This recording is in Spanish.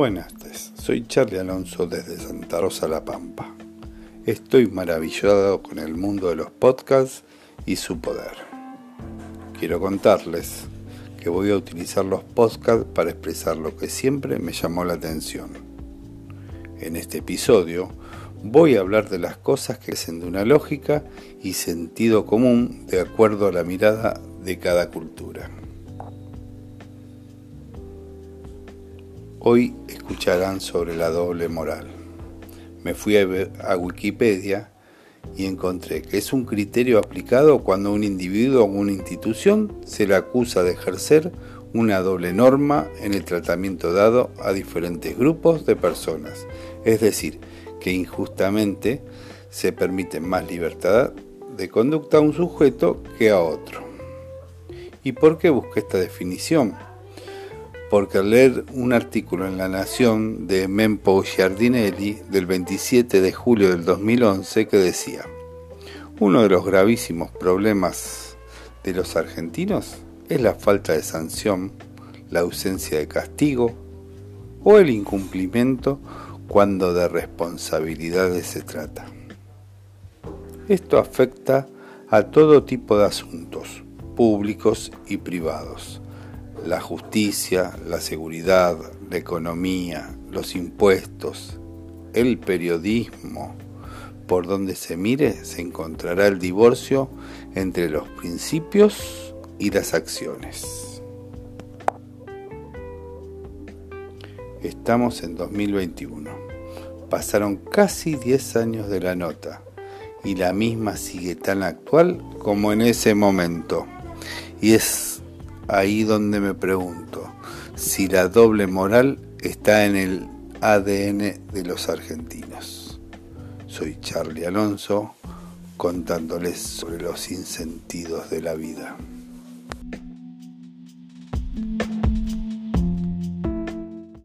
Buenas tardes, soy Charlie Alonso desde Santa Rosa La Pampa. Estoy maravillado con el mundo de los podcasts y su poder. Quiero contarles que voy a utilizar los podcasts para expresar lo que siempre me llamó la atención. En este episodio voy a hablar de las cosas que hacen de una lógica y sentido común de acuerdo a la mirada de cada cultura. Hoy escucharán sobre la doble moral. Me fui a, Wikipedia y encontré que es un criterio aplicado cuando un individuo o una institución se le acusa de ejercer una doble norma en el tratamiento dado a diferentes grupos de personas, es decir, que injustamente se permite más libertad de conducta a un sujeto que a otro. ¿Y por qué busqué esta definición? Porque al leer un artículo en La Nación de Mempo Giardinelli del 27 de julio del 2011 que decía, uno de los gravísimos problemas de los argentinos es la falta de sanción, la ausencia de castigo o el incumplimiento cuando de responsabilidades se trata. Esto afecta a todo tipo de asuntos, públicos y privados, la justicia, la seguridad, la economía, los impuestos, el periodismo, por donde se mire se encontrará el divorcio entre los principios y las acciones. Estamos en 2021. Pasaron casi 10 años de la nota y la misma sigue tan actual como en ese momento. Y es ahí donde me pregunto si la doble moral está en el ADN de los argentinos. Soy Charlie Alonso contándoles sobre los insentidos de la vida.